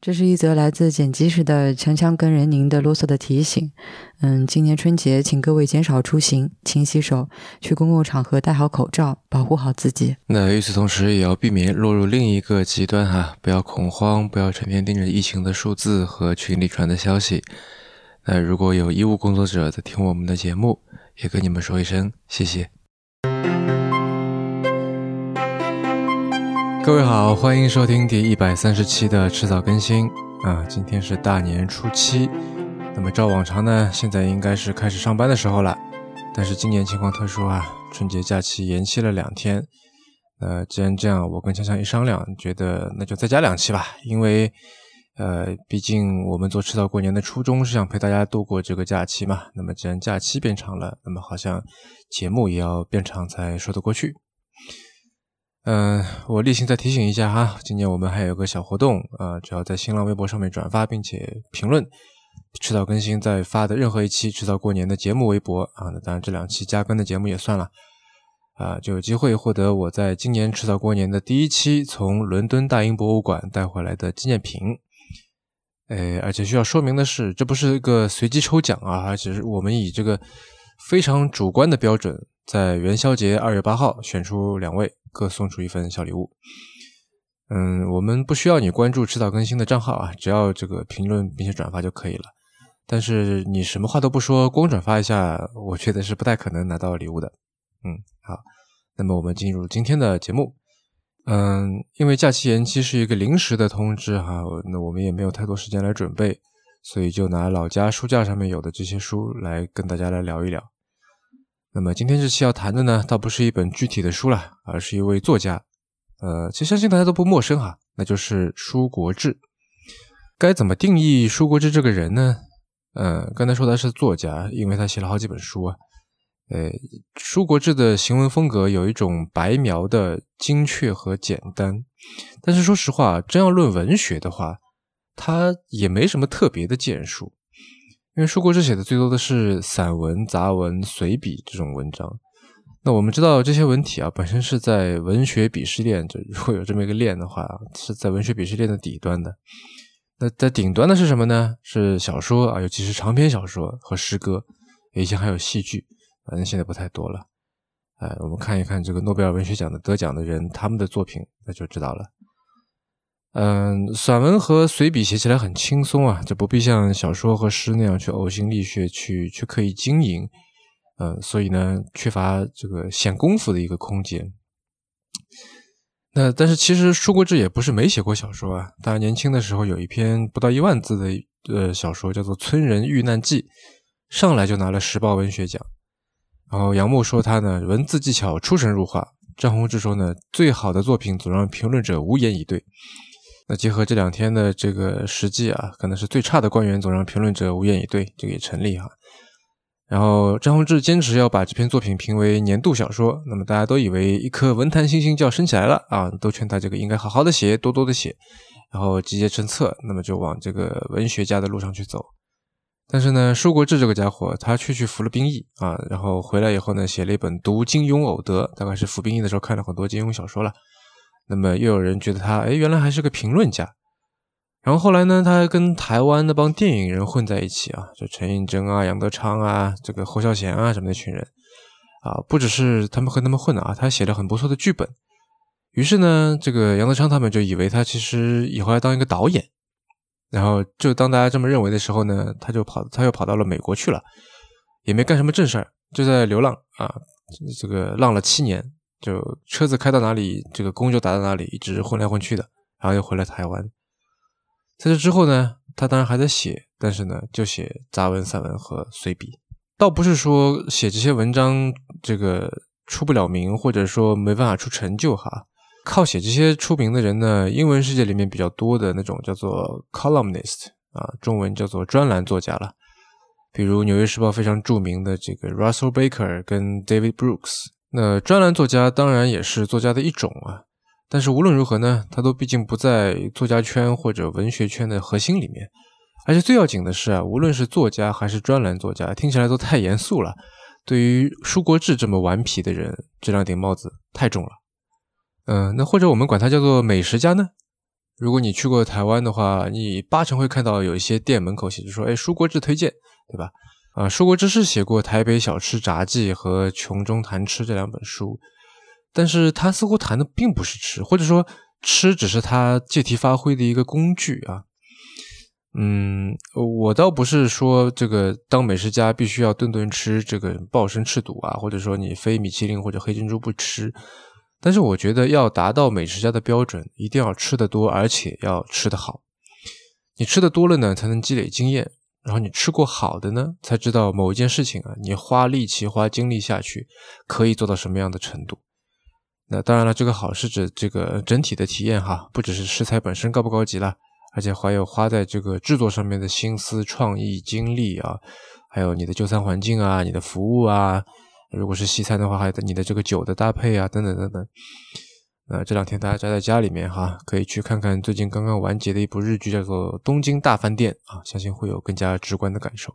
这是一则来自剪辑时的锵锵跟人宁的啰嗦的提醒。嗯，今年春节，请各位减少出行，勤洗手，去公共场合戴好口罩，保护好自己。那与此同时，也要避免落入另一个极端哈，不要恐慌，不要成天盯着疫情的数字和群里传的消息。那如果有医务工作者在听我们的节目，也跟你们说一声谢谢。各位好，欢迎收听第一百三十期的迟早更新啊！今天是大年初七，那么照往常呢，现在应该是开始上班的时候了。但是今年情况特殊啊，春节假期延期了两天。呃，既然这样，我跟强强一商量，觉得那就再加两期吧，因为呃，毕竟我们做迟早过年的初衷是想陪大家度过这个假期嘛。那么既然假期变长了，那么好像节目也要变长才说得过去。嗯，我例行再提醒一下哈，今年我们还有个小活动啊，只要在新浪微博上面转发并且评论迟早更新在发的任何一期迟早过年的节目微博啊，那当然这两期加更的节目也算了啊，就有机会获得我在今年迟早过年的第一期从伦敦大英博物馆带回来的纪念品。哎，而且需要说明的是，这不是一个随机抽奖啊，而且是我们以这个非常主观的标准，在元宵节二月八号选出两位。各送出一份小礼物。嗯，我们不需要你关注迟早更新的账号啊，只要这个评论并且转发就可以了。但是你什么话都不说，光转发一下，我觉得是不太可能拿到礼物的。嗯，好，那么我们进入今天的节目。嗯，因为假期延期是一个临时的通知哈，那我们也没有太多时间来准备，所以就拿老家书架上面有的这些书来跟大家来聊一聊。那么今天这期要谈的呢，倒不是一本具体的书了，而是一位作家。呃，其实相信大家都不陌生哈，那就是舒国治。该怎么定义舒国治这个人呢？呃，刚才说他是作家，因为他写了好几本书啊。呃，舒国治的行文风格有一种白描的精确和简单，但是说实话，真要论文学的话，他也没什么特别的建树。因为舒国治写的最多的是散文、杂文、随笔这种文章。那我们知道这些文体啊，本身是在文学鄙视链，就如果有这么一个链的话，是在文学鄙视链的底端的。那在顶端的是什么呢？是小说啊，尤其是长篇小说和诗歌，以前还有戏剧，反正现在不太多了。哎，我们看一看这个诺贝尔文学奖的得奖的人，他们的作品，那就知道了。嗯，散文和随笔写起来很轻松啊，就不必像小说和诗那样去呕心沥血去去刻意经营，嗯，所以呢，缺乏这个显功夫的一个空间。那但是其实舒国治也不是没写过小说啊，他年轻的时候有一篇不到一万字的呃小说叫做《村人遇难记》，上来就拿了时报文学奖。然后杨牧说他呢文字技巧出神入化，张宏志说呢最好的作品总让评论者无言以对。那结合这两天的这个实际啊，可能是最差的官员总让评论者无言以对，这个也成立哈。然后张宏志坚持要把这篇作品评为年度小说，那么大家都以为一颗文坛星星就要升起来了啊，都劝他这个应该好好的写，多多的写，然后集结成册，那么就往这个文学家的路上去走。但是呢，舒国治这个家伙，他去去服了兵役啊，然后回来以后呢，写了一本《读金庸偶得》，大概是服兵役的时候看了很多金庸小说了。那么又有人觉得他，哎，原来还是个评论家。然后后来呢，他跟台湾那帮电影人混在一起啊，就陈映真啊、杨德昌啊、这个侯孝贤啊什么那群人啊，不只是他们和他们混的啊，他写了很不错的剧本。于是呢，这个杨德昌他们就以为他其实以后要当一个导演。然后就当大家这么认为的时候呢，他就跑，他又跑到了美国去了，也没干什么正事儿，就在流浪啊，这个浪了七年。就车子开到哪里，这个工就打到哪里，一直混来混去的，然后又回来台湾。在这之后呢，他当然还在写，但是呢，就写杂文、散文和随笔。倒不是说写这些文章这个出不了名，或者说没办法出成就哈。靠写这些出名的人呢，英文世界里面比较多的那种叫做 columnist 啊，中文叫做专栏作家了。比如《纽约时报》非常著名的这个 Russell Baker 跟 David Brooks。那专栏作家当然也是作家的一种啊，但是无论如何呢，他都毕竟不在作家圈或者文学圈的核心里面。而且最要紧的是啊，无论是作家还是专栏作家，听起来都太严肃了。对于舒国治这么顽皮的人，这两顶帽子太重了。嗯，那或者我们管他叫做美食家呢？如果你去过台湾的话，你八成会看到有一些店门口写着说：“哎，舒国志推荐，对吧？”啊，舒国志是写过《台北小吃杂记》和《穷中谈吃》这两本书，但是他似乎谈的并不是吃，或者说吃只是他借题发挥的一个工具啊。嗯，我倒不是说这个当美食家必须要顿顿吃这个暴生吃肚啊，或者说你非米其林或者黑珍珠不吃。但是我觉得要达到美食家的标准，一定要吃得多，而且要吃得好。你吃的多了呢，才能积累经验。然后你吃过好的呢，才知道某一件事情啊，你花力气、花精力下去，可以做到什么样的程度。那当然了，这个好是指这个整体的体验哈，不只是食材本身高不高级了，而且还有花在这个制作上面的心思、创意、精力啊，还有你的就餐环境啊，你的服务啊。如果是西餐的话，还有你的这个酒的搭配啊，等等等等。呃，这两天大家宅在家里面哈，可以去看看最近刚刚完结的一部日剧，叫做《东京大饭店》啊，相信会有更加直观的感受。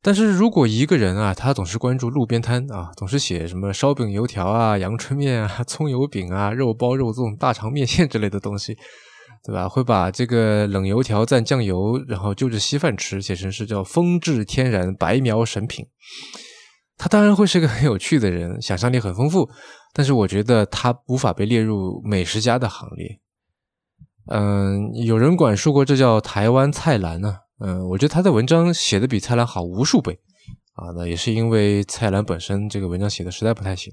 但是如果一个人啊，他总是关注路边摊啊，总是写什么烧饼、油条啊、阳春面啊、葱油饼啊、肉包肉粽、大肠面线之类的东西，对吧？会把这个冷油条蘸酱油，然后就着稀饭吃，写成是叫风致天然白描神品。他当然会是个很有趣的人，想象力很丰富，但是我觉得他无法被列入美食家的行列。嗯，有人管说过这叫台湾蔡澜呢。嗯，我觉得他的文章写的比蔡澜好无数倍啊。那也是因为蔡澜本身这个文章写的实在不太行，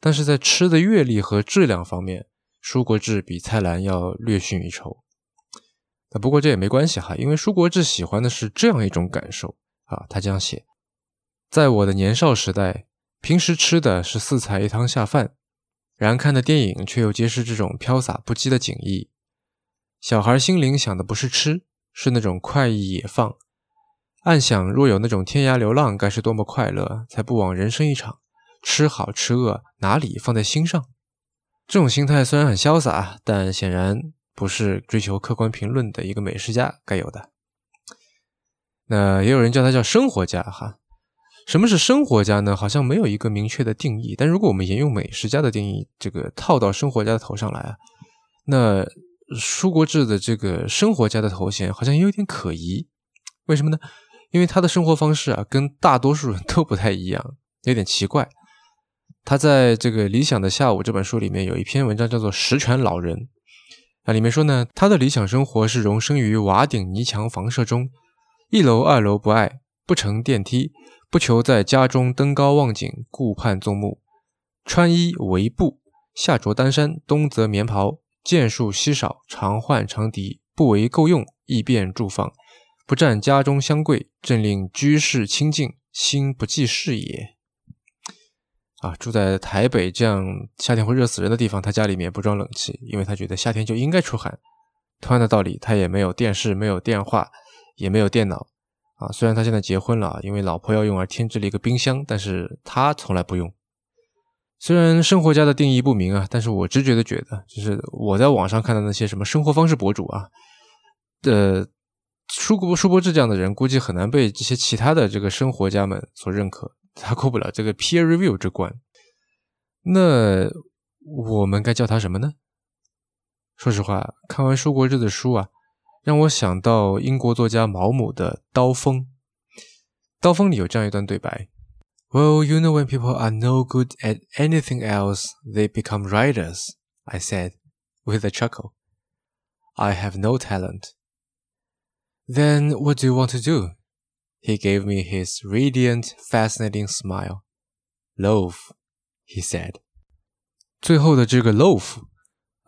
但是在吃的阅历和质量方面，舒国志比蔡澜要略逊一筹。那不过这也没关系哈，因为舒国志喜欢的是这样一种感受啊，他这样写。在我的年少时代，平时吃的是四菜一汤下饭，然看的电影却又皆是这种飘洒不羁的景意。小孩心灵想的不是吃，是那种快意野放。暗想若有那种天涯流浪，该是多么快乐！才不枉人生一场。吃好吃饿，哪里放在心上？这种心态虽然很潇洒，但显然不是追求客观评论的一个美食家该有的。那也有人叫他叫生活家，哈。什么是生活家呢？好像没有一个明确的定义。但如果我们沿用美食家的定义，这个套到生活家的头上来啊，那舒国志的这个生活家的头衔好像也有点可疑。为什么呢？因为他的生活方式啊，跟大多数人都不太一样，有点奇怪。他在这个《理想的下午》这本书里面有一篇文章叫做《十全老人》，啊里面说呢，他的理想生活是容身于瓦顶泥墙房舍中，一楼二楼不爱，不乘电梯。不求在家中登高望景，顾盼纵目，穿衣围布，下着单衫，冬则棉袍，件数稀少，常换长笛，不为够用，易便住放，不占家中香柜，正令居室清净，心不济事也。啊，住在台北这样夏天会热死人的地方，他家里面不装冷气，因为他觉得夏天就应该出汗。同样的道理，他也没有电视，没有电话，也没有电脑。啊，虽然他现在结婚了，因为老婆要用而添置了一个冰箱，但是他从来不用。虽然生活家的定义不明啊，但是我直觉的觉得，就是我在网上看到那些什么生活方式博主啊，呃，舒国舒国志这样的人，估计很难被这些其他的这个生活家们所认可，他过不了这个 peer review 这关。那我们该叫他什么呢？说实话，看完舒国志的书啊。让我想到英国作家毛姆的《刀锋》。《刀锋》里有这样一段对白：“Well, you know, when people are no good at anything else, they become writers,” I said, with a chuckle. I have no talent. Then what do you want to do? He gave me his radiant, fascinating smile. Loaf, he said. 最后的这个 loaf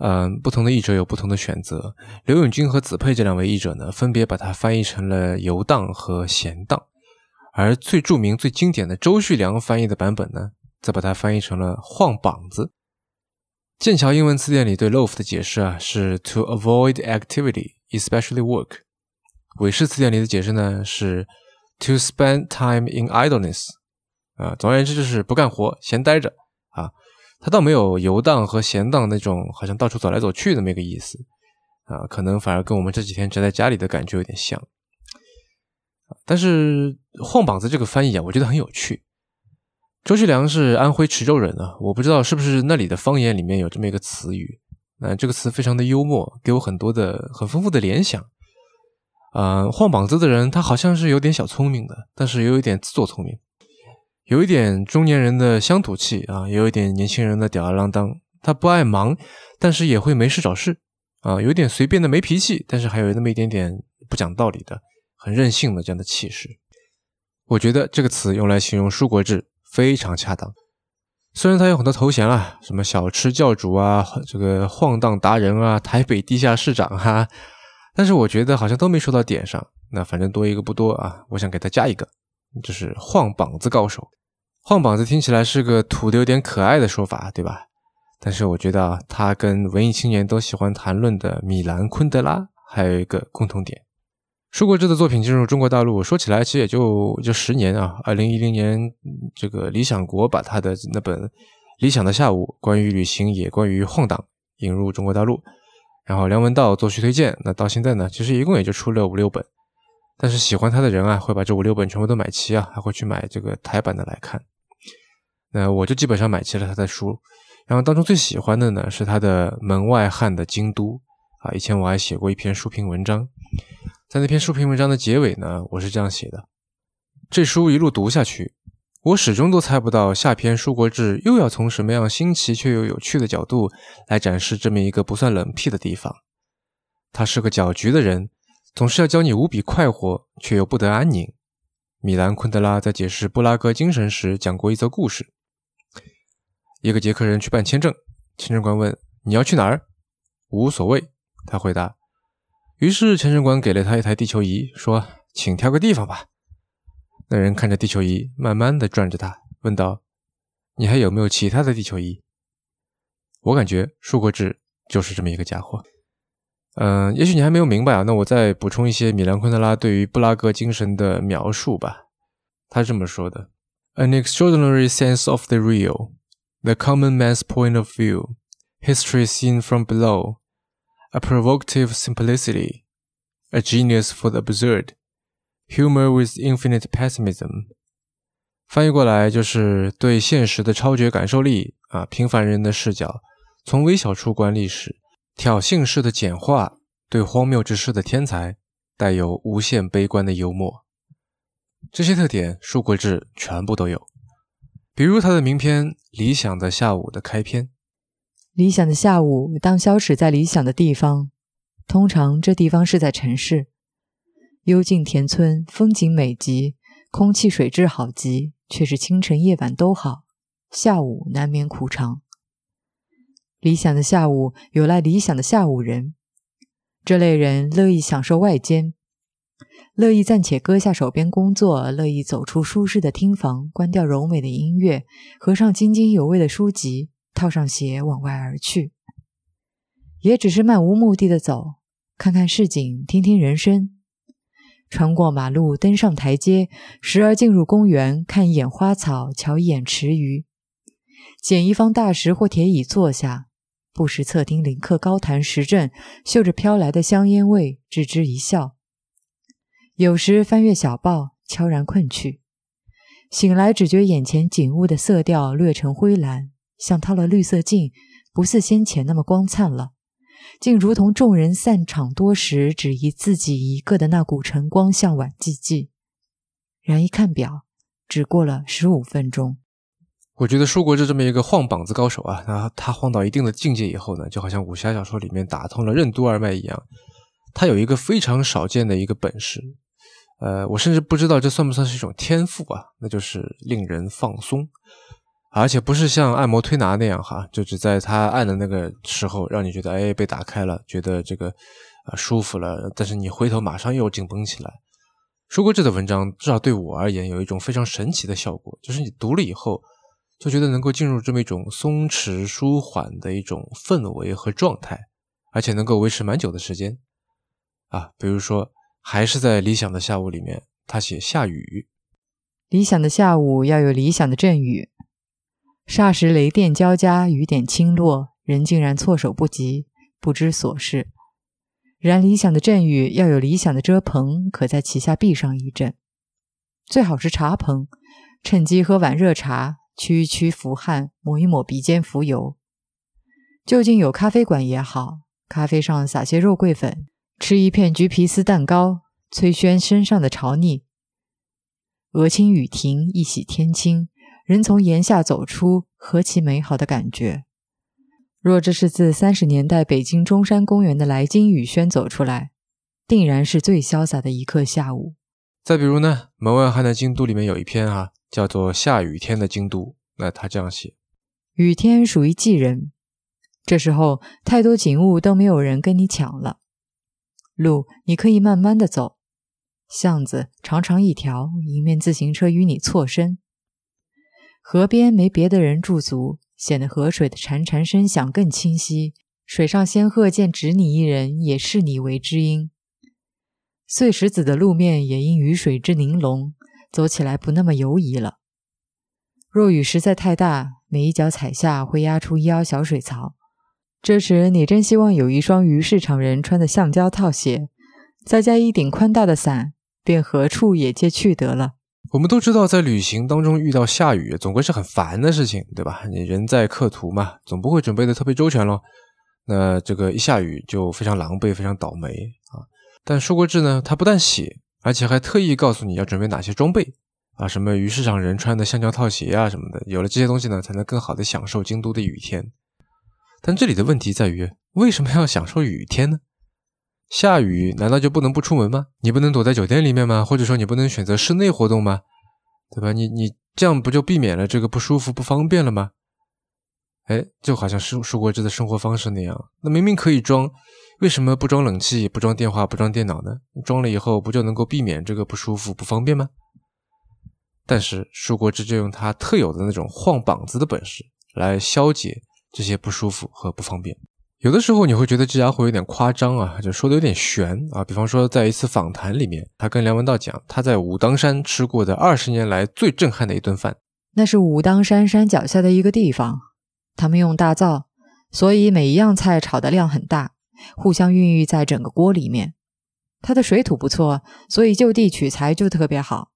嗯，不同的译者有不同的选择。刘永军和子佩这两位译者呢，分别把它翻译成了“游荡”和“闲荡”，而最著名、最经典的周旭良翻译的版本呢，则把它翻译成了“晃膀子”。剑桥英文词典里对 “loaf” 的解释啊，是 “to avoid activity, especially work”。韦氏词典里的解释呢，是 “to spend time in idleness”。啊，总而言之就是不干活，闲待着啊。他倒没有游荡和闲荡那种好像到处走来走去的那个意思，啊，可能反而跟我们这几天宅在家里的感觉有点像。但是“晃膀子”这个翻译啊，我觉得很有趣。周旭良是安徽池州人啊，我不知道是不是那里的方言里面有这么一个词语。呃，这个词非常的幽默，给我很多的很丰富的联想。呃，晃膀子的人，他好像是有点小聪明的，但是又有点自作聪明，有一点中年人的乡土气啊，也有一点年轻人的吊儿郎当。他不爱忙，但是也会没事找事啊，有点随便的没脾气，但是还有那么一点点不讲道理的、很任性的这样的气势。我觉得这个词用来形容舒国治非常恰当。虽然他有很多头衔啊，什么小吃教主啊，这个晃荡达人啊，台北地下市长哈，但是我觉得好像都没说到点上。那反正多一个不多啊，我想给他加一个，就是晃膀子高手。晃膀子听起来是个土的有点可爱的说法，对吧？但是我觉得，他跟文艺青年都喜欢谈论的米兰昆德拉还有一个共同点。舒国治的作品进入中国大陆，说起来其实也就就十年啊。二零一零年，这个理想国把他的那本《理想的下午》关于旅行也关于晃荡引入中国大陆，然后梁文道做序推荐。那到现在呢，其实一共也就出了五六本。但是喜欢他的人啊，会把这五六本全部都买齐啊，还会去买这个台版的来看。那我就基本上买齐了他的书，然后当中最喜欢的呢是他的《门外汉的京都》啊，以前我还写过一篇书评文章。在那篇书评文章的结尾呢，我是这样写的：这书一路读下去，我始终都猜不到下篇舒国志又要从什么样新奇却又有趣的角度来展示这么一个不算冷僻的地方。他是个搅局的人，总是要教你无比快活却又不得安宁。米兰昆德拉在解释布拉格精神时讲过一则故事：一个捷克人去办签证，签证官问：“你要去哪儿？”“无所谓。”他回答。于是签证官给了他一台地球仪，说：“请挑个地方吧。”那人看着地球仪，慢慢的转着它，问道：“你还有没有其他的地球仪？”我感觉舒国志就是这么一个家伙。嗯，也许你还没有明白啊，那我再补充一些米兰昆德拉对于布拉格精神的描述吧。他这么说的：“An extraordinary sense of the real, the common man's point of view, history seen from below.” A provocative simplicity, a genius for the absurd, humor with infinite pessimism。翻译过来就是对现实的超绝感受力啊，平凡人的视角，从微小处观历史，挑衅式的简化，对荒谬之事的天才，带有无限悲观的幽默。这些特点，舒国治全部都有。比如他的名篇《理想的下午》的开篇。理想的下午，当消驶在理想的地方，通常这地方是在城市。幽静田村，风景美极，空气水质好极，却是清晨夜晚都好，下午难免苦长。理想的下午，有赖理想的下午人。这类人乐意享受外间，乐意暂且搁下手边工作，乐意走出舒适的厅房，关掉柔美的音乐，合上津津有味的书籍。套上鞋往外而去，也只是漫无目的的走，看看市井，听听人声，穿过马路，登上台阶，时而进入公园，看一眼花草，瞧一眼池鱼，捡一方大石或铁椅坐下，不时侧听林客高谈时政，嗅着飘来的香烟味，置之一笑。有时翻阅小报，悄然困去，醒来只觉眼前景物的色调略成灰蓝。像套了绿色镜，不似先前那么光灿了，竟如同众人散场多时，只遗自己一个的那股晨光，向晚寂寂。然一看表，只过了十五分钟。我觉得舒国治这么一个晃膀子高手啊，那他晃到一定的境界以后呢，就好像武侠小说里面打通了任督二脉一样，他有一个非常少见的一个本事，呃，我甚至不知道这算不算是一种天赋啊，那就是令人放松。而且不是像按摩推拿那样哈，就只在他按的那个时候，让你觉得哎被打开了，觉得这个啊舒服了，但是你回头马上又紧绷起来。舒国治的文章至少对我而言有一种非常神奇的效果，就是你读了以后就觉得能够进入这么一种松弛舒缓的一种氛围和状态，而且能够维持蛮久的时间啊。比如说，还是在理想的下午里面，他写下雨，理想的下午要有理想的阵雨。霎时雷电交加，雨点倾落，人竟然措手不及，不知所事。然理想的阵雨要有理想的遮棚，可在其下避上一阵，最好是茶棚，趁机喝碗热茶，驱一驱伏汗，抹一抹鼻尖浮油。就近有咖啡馆也好，咖啡上撒些肉桂粉，吃一片橘皮丝蛋糕，催宣身上的潮腻。鹅清雨停，一洗天清，人从檐下走出，何其美好的感觉！若这是自三十年代北京中山公园的来京雨轩走出来，定然是最潇洒的一刻下午。再比如呢，门外汉的京都里面有一篇啊，叫做《下雨天的京都》，那他这样写：雨天属于寄人，这时候太多景物都没有人跟你抢了，路你可以慢慢的走。巷子长长一条，迎面自行车与你错身。河边没别的人驻足，显得河水的潺潺声响更清晰。水上仙鹤见只你一人，也视你为知音。碎石子的路面也因雨水之凝拢，走起来不那么游移了。若雨实在太大，每一脚踩下会压出一凹小水槽。这时你真希望有一双鱼市场人穿的橡胶套鞋，再加一顶宽大的伞。便何处也皆去得了。我们都知道，在旅行当中遇到下雨，总归是很烦的事情，对吧？你人在客途嘛，总不会准备的特别周全咯。那这个一下雨就非常狼狈，非常倒霉啊。但舒国志呢，他不但写，而且还特意告诉你要准备哪些装备啊，什么鱼市场人穿的橡胶套鞋啊什么的。有了这些东西呢，才能更好的享受京都的雨天。但这里的问题在于，为什么要享受雨天呢？下雨难道就不能不出门吗？你不能躲在酒店里面吗？或者说你不能选择室内活动吗？对吧？你你这样不就避免了这个不舒服、不方便了吗？哎，就好像舒舒国志的生活方式那样，那明明可以装，为什么不装冷气、不装电话、不装电脑呢？装了以后不就能够避免这个不舒服、不方便吗？但是舒国志就用他特有的那种晃膀子的本事来消解这些不舒服和不方便。有的时候你会觉得这家伙有点夸张啊，就说的有点悬啊。比方说，在一次访谈里面，他跟梁文道讲他在武当山吃过的二十年来最震撼的一顿饭。那是武当山山脚下的一个地方，他们用大灶，所以每一样菜炒的量很大，互相孕育在整个锅里面。它的水土不错，所以就地取材就特别好。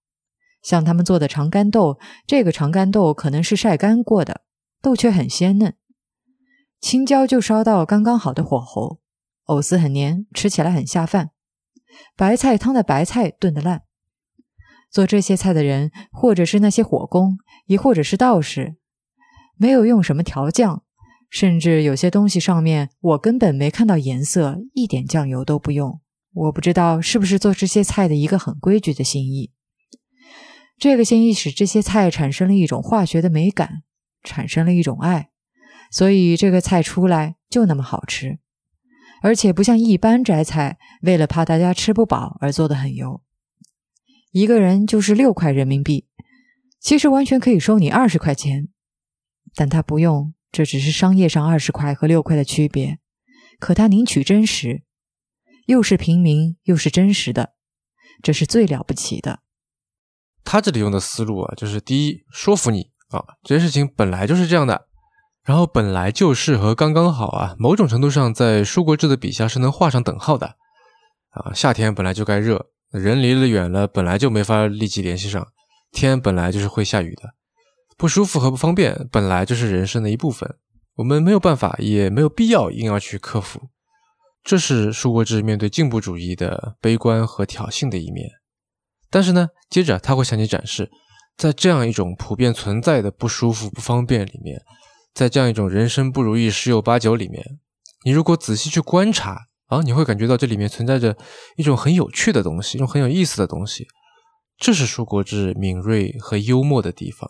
像他们做的长干豆，这个长干豆可能是晒干过的，豆却很鲜嫩。青椒就烧到刚刚好的火候，藕丝很黏，吃起来很下饭。白菜汤的白菜炖得烂。做这些菜的人，或者是那些火工，也或者是道士，没有用什么调酱，甚至有些东西上面我根本没看到颜色，一点酱油都不用。我不知道是不是做这些菜的一个很规矩的心意。这个心意使这些菜产生了一种化学的美感，产生了一种爱。所以这个菜出来就那么好吃，而且不像一般摘菜，为了怕大家吃不饱而做的很油。一个人就是六块人民币，其实完全可以收你二十块钱，但他不用，这只是商业上二十块和六块的区别。可他宁取真实，又是平民又是真实的，这是最了不起的。他这里用的思路啊，就是第一说服你啊，这件事情本来就是这样的。然后本来就是和刚刚好啊，某种程度上在舒国志的笔下是能画上等号的啊。夏天本来就该热，人离了远了本来就没法立即联系上，天本来就是会下雨的，不舒服和不方便本来就是人生的一部分，我们没有办法也没有必要硬要去克服。这是舒国志面对进步主义的悲观和挑衅的一面。但是呢，接着他会向你展示，在这样一种普遍存在的不舒服、不方便里面。在这样一种人生不如意十有八九里面，你如果仔细去观察啊，你会感觉到这里面存在着一种很有趣的东西，一种很有意思的东西。这是舒国志敏锐和幽默的地方。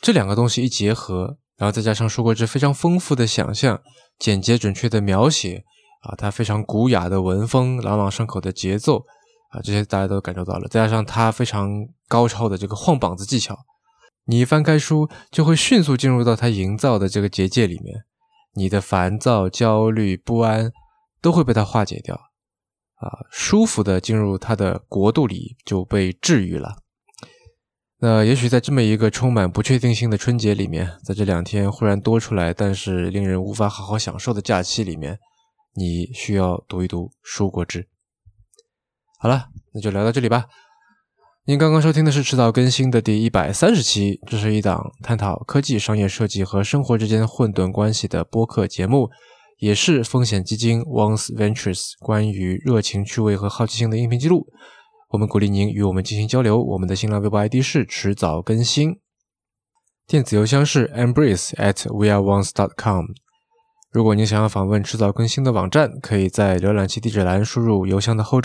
这两个东西一结合，然后再加上舒国志非常丰富的想象、简洁准确的描写啊，他非常古雅的文风、朗朗上口的节奏啊，这些大家都感受到了。再加上他非常高超的这个晃膀子技巧。你一翻开书，就会迅速进入到他营造的这个结界里面，你的烦躁、焦虑、不安都会被他化解掉，啊，舒服的进入他的国度里就被治愈了。那也许在这么一个充满不确定性的春节里面，在这两天忽然多出来但是令人无法好好享受的假期里面，你需要读一读《书国志》。好了，那就聊到这里吧。您刚刚收听的是迟早更新的第一百三十期，这是一档探讨科技、商业设计和生活之间混沌关系的播客节目，也是风险基金 Once Ventures 关于热情、趣味和好奇心的音频记录。我们鼓励您与我们进行交流，我们的新浪微博 ID 是迟早更新，电子邮箱是 embrace at weareones dot com。如果您想要访问迟早更新的网站，可以在浏览器地址栏输入邮箱的后缀